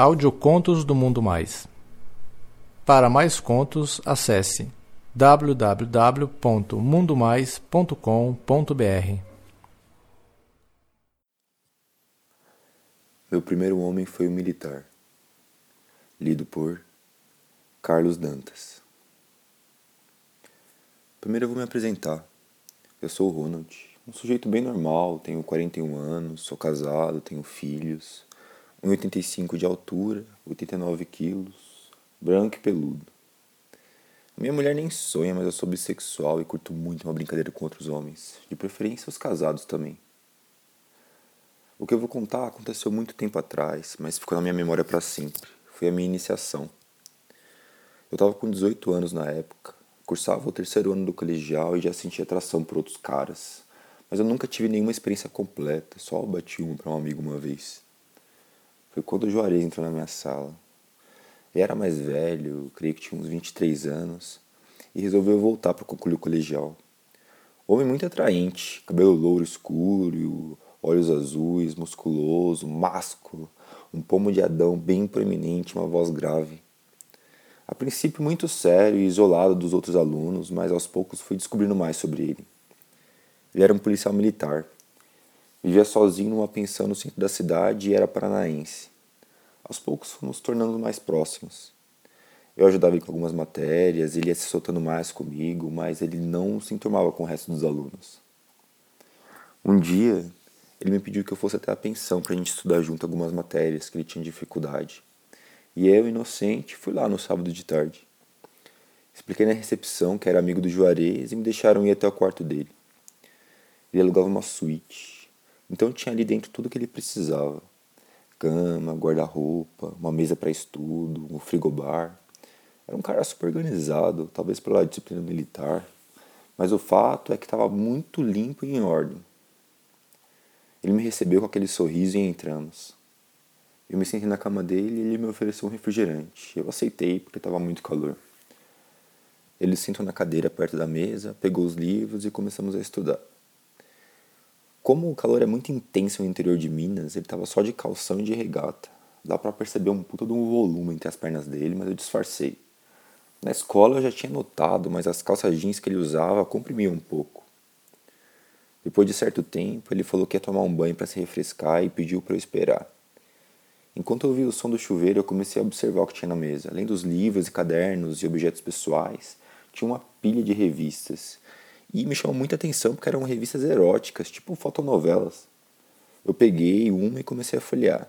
Audiocontos do Mundo Mais. Para mais contos, acesse www.mundomais.com.br. Meu primeiro homem foi o militar. Lido por Carlos Dantas. Primeiro eu vou me apresentar. Eu sou o Ronald, um sujeito bem normal, tenho 41 anos, sou casado, tenho filhos 1,85 de altura, 89 quilos, branco e peludo. Minha mulher nem sonha, mas eu sou bissexual e curto muito uma brincadeira com outros homens, de preferência os casados também. O que eu vou contar aconteceu muito tempo atrás, mas ficou na minha memória para sempre. Foi a minha iniciação. Eu estava com 18 anos na época, cursava o terceiro ano do colegial e já sentia atração por outros caras, mas eu nunca tive nenhuma experiência completa, só bati uma para um amigo uma vez. Foi quando o Juarez entrou na minha sala. Ele era mais velho, creio que tinha uns 23 anos, e resolveu voltar para concluir o colegial. Homem muito atraente, cabelo louro escuro, olhos azuis, musculoso, másculo, um pomo de Adão bem proeminente, uma voz grave. A princípio muito sério e isolado dos outros alunos, mas aos poucos fui descobrindo mais sobre ele. Ele era um policial militar, Vivia sozinho numa pensão no centro da cidade e era paranaense. Aos poucos fomos tornando mais próximos. Eu ajudava ele com algumas matérias, ele ia se soltando mais comigo, mas ele não se enturmava com o resto dos alunos. Um dia, ele me pediu que eu fosse até a pensão para a gente estudar junto algumas matérias que ele tinha dificuldade. E eu, inocente, fui lá no sábado de tarde. Expliquei na recepção que era amigo do Juarez e me deixaram ir até o quarto dele. Ele alugava uma suíte então tinha ali dentro tudo que ele precisava: cama, guarda-roupa, uma mesa para estudo, um frigobar. Era um cara super organizado, talvez pela disciplina militar, mas o fato é que estava muito limpo e em ordem. Ele me recebeu com aquele sorriso e entramos. Eu me sentei na cama dele e ele me ofereceu um refrigerante. Eu aceitei porque estava muito calor. Ele sentou na cadeira perto da mesa, pegou os livros e começamos a estudar. Como o calor é muito intenso no interior de Minas, ele estava só de calção e de regata. Dá para perceber um puta de um volume entre as pernas dele, mas eu disfarcei. Na escola eu já tinha notado, mas as calças jeans que ele usava comprimiam um pouco. Depois de certo tempo, ele falou que ia tomar um banho para se refrescar e pediu para eu esperar. Enquanto eu ouvia o som do chuveiro, eu comecei a observar o que tinha na mesa. Além dos livros e cadernos e objetos pessoais, tinha uma pilha de revistas e me chamou muita atenção porque eram revistas eróticas, tipo fotonovelas. Eu peguei uma e comecei a folhear.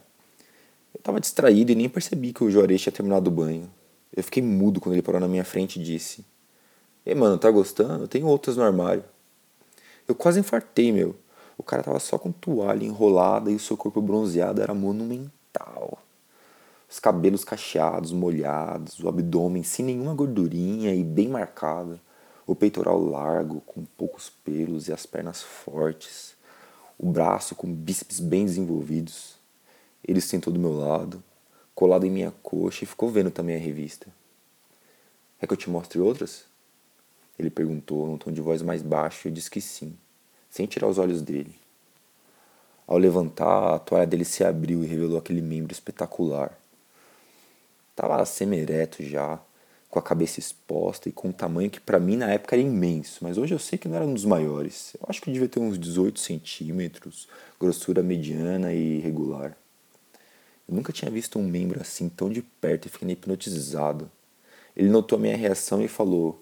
Eu estava distraído e nem percebi que o Juarez tinha terminado o banho. Eu fiquei mudo quando ele parou na minha frente e disse: Ei, mano, tá gostando? Tem outras no armário. Eu quase infartei, meu. O cara tava só com toalha enrolada e o seu corpo bronzeado era monumental. Os cabelos cacheados, molhados, o abdômen sem nenhuma gordurinha e bem marcado o peitoral largo, com poucos pelos e as pernas fortes, o braço com bíceps bem desenvolvidos. Ele sentou do meu lado, colado em minha coxa e ficou vendo também a revista. É que eu te mostre outras? Ele perguntou num tom de voz mais baixo e eu disse que sim, sem tirar os olhos dele. Ao levantar, a toalha dele se abriu e revelou aquele membro espetacular. Estava semi-ereto já, com a cabeça exposta e com um tamanho que para mim na época era imenso, mas hoje eu sei que não era um dos maiores. Eu acho que devia ter uns 18 centímetros, grossura mediana e regular. Eu nunca tinha visto um membro assim tão de perto e fiquei hipnotizado. Ele notou a minha reação e falou: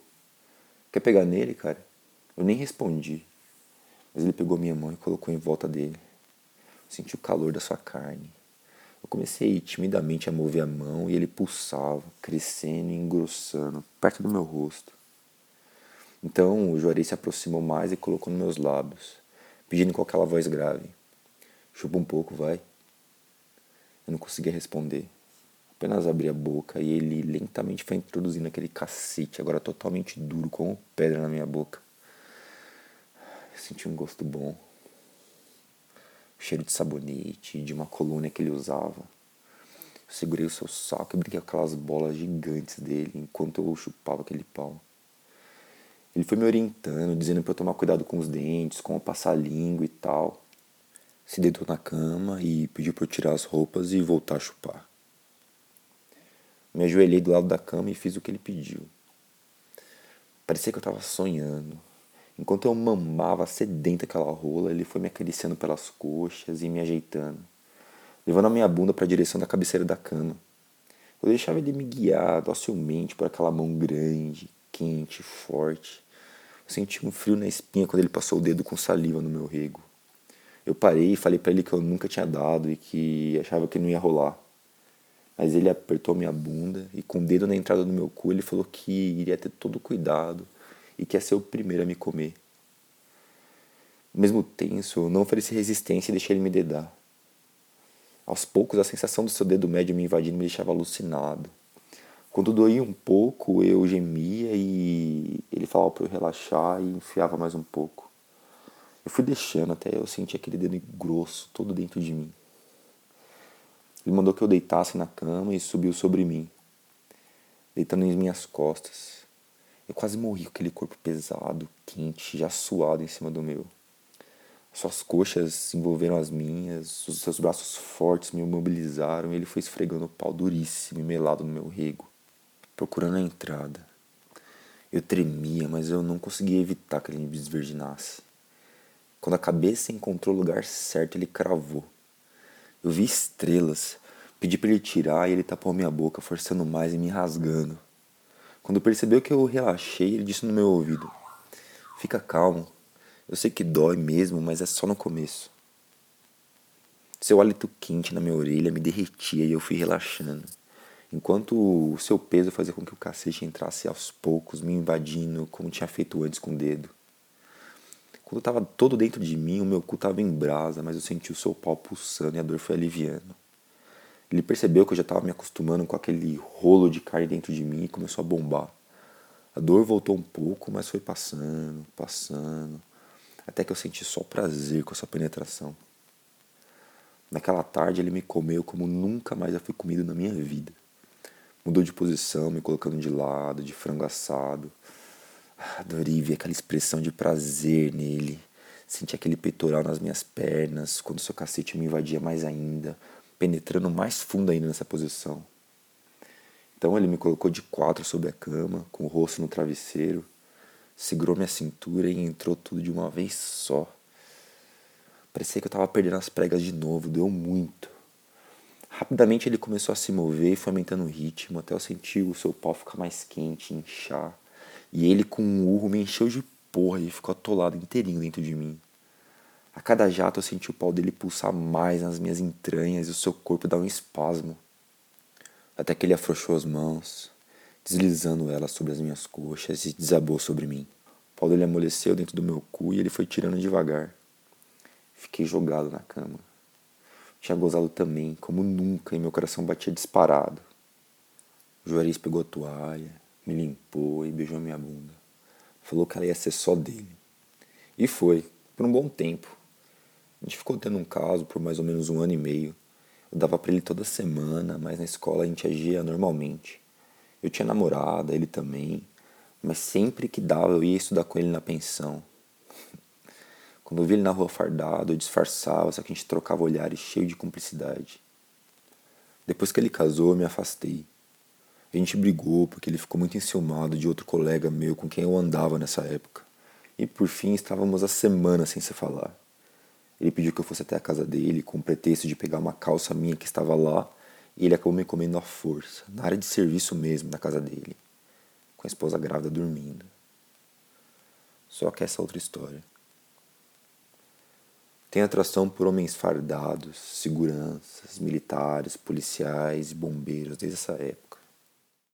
Quer pegar nele, cara? Eu nem respondi. Mas ele pegou minha mão e colocou em volta dele. senti o calor da sua carne. Eu comecei timidamente a mover a mão e ele pulsava, crescendo e engrossando, perto do meu rosto. Então o Juarez se aproximou mais e colocou nos meus lábios, pedindo com aquela voz grave: Chupa um pouco, vai. Eu não conseguia responder. Apenas abri a boca e ele lentamente foi introduzindo aquele cacete, agora totalmente duro, como pedra na minha boca. Eu senti um gosto bom cheiro de sabonete, de uma colônia que ele usava. Eu segurei o seu saco e brinquei com aquelas bolas gigantes dele enquanto eu chupava aquele pau. Ele foi me orientando, dizendo para eu tomar cuidado com os dentes, como passar a língua e tal. Se deitou na cama e pediu para eu tirar as roupas e voltar a chupar. Me ajoelhei do lado da cama e fiz o que ele pediu. Parecia que eu estava sonhando. Enquanto eu mamava sedenta aquela rola, ele foi me acariciando pelas coxas e me ajeitando, levando a minha bunda para a direção da cabeceira da cama. Eu deixava ele me guiar docilmente por aquela mão grande, quente, forte. Eu senti um frio na espinha quando ele passou o dedo com saliva no meu rego. Eu parei e falei para ele que eu nunca tinha dado e que achava que não ia rolar. Mas ele apertou minha bunda e com o dedo na entrada do meu cu ele falou que iria ter todo cuidado e que ia ser o primeiro a me comer. Mesmo tenso, não ofereci resistência e deixei ele me dedar. Aos poucos, a sensação do seu dedo médio me invadindo me deixava alucinado. Quando doía um pouco, eu gemia e ele falava para eu relaxar e enfiava mais um pouco. Eu fui deixando até eu sentir aquele dedo grosso todo dentro de mim. Ele mandou que eu deitasse na cama e subiu sobre mim, deitando em minhas costas. Eu quase morri com aquele corpo pesado, quente, já suado em cima do meu. Suas coxas envolveram as minhas, os seus braços fortes me mobilizaram e ele foi esfregando o pau duríssimo e melado no meu rego, procurando a entrada. Eu tremia, mas eu não conseguia evitar que ele me desvirginasse. Quando a cabeça encontrou o lugar certo, ele cravou. Eu vi estrelas. Pedi para ele tirar e ele tapou minha boca, forçando mais e me rasgando. Quando percebeu que eu relaxei, ele disse no meu ouvido: Fica calmo. Eu sei que dói mesmo, mas é só no começo. Seu hálito quente na minha orelha me derretia e eu fui relaxando, enquanto o seu peso fazia com que o cacete entrasse aos poucos, me invadindo como tinha feito antes com o dedo. Quando estava todo dentro de mim, o meu cu estava em brasa, mas eu senti o seu pau pulsando e a dor foi aliviando. Ele percebeu que eu já estava me acostumando com aquele rolo de carne dentro de mim e começou a bombar. A dor voltou um pouco, mas foi passando, passando, até que eu senti só prazer com essa penetração. Naquela tarde ele me comeu como nunca mais já fui comido na minha vida. Mudou de posição, me colocando de lado, de frango assado, Adorei ver aquela expressão de prazer nele. Senti aquele peitoral nas minhas pernas, quando seu cacete me invadia mais ainda, penetrando mais fundo ainda nessa posição. Então ele me colocou de quatro sobre a cama, com o rosto no travesseiro, segurou minha cintura e entrou tudo de uma vez só. Parecia que eu estava perdendo as pregas de novo, deu muito. Rapidamente ele começou a se mover e foi aumentando o ritmo até eu sentir o seu pau ficar mais quente, inchar. E ele, com um urro, me encheu de porra e ficou atolado inteirinho dentro de mim. A cada jato eu senti o pau dele pulsar mais nas minhas entranhas e o seu corpo dar um espasmo. Até que ele afrouxou as mãos, deslizando elas sobre as minhas coxas e desabou sobre mim. O pau dele amoleceu dentro do meu cu e ele foi tirando devagar. Fiquei jogado na cama. Tinha gozado também, como nunca, e meu coração batia disparado. O Juarez pegou a toalha, me limpou e beijou minha bunda. Falou que ela ia ser só dele. E foi, por um bom tempo. A gente ficou tendo um caso por mais ou menos um ano e meio. Eu dava para ele toda semana, mas na escola a gente agia normalmente. Eu tinha namorada, ele também, mas sempre que dava eu ia estudar com ele na pensão. Quando eu vi ele na rua fardado, eu disfarçava, só que a gente trocava olhares cheio de cumplicidade. Depois que ele casou, eu me afastei. A gente brigou porque ele ficou muito enciumado de outro colega meu com quem eu andava nessa época. E por fim estávamos há semanas sem se falar. Ele pediu que eu fosse até a casa dele com o pretexto de pegar uma calça minha que estava lá e ele acabou me comendo à força, na área de serviço mesmo, na casa dele, com a esposa grávida dormindo. Só que essa é outra história. Tem atração por homens fardados, seguranças, militares, policiais e bombeiros desde essa época.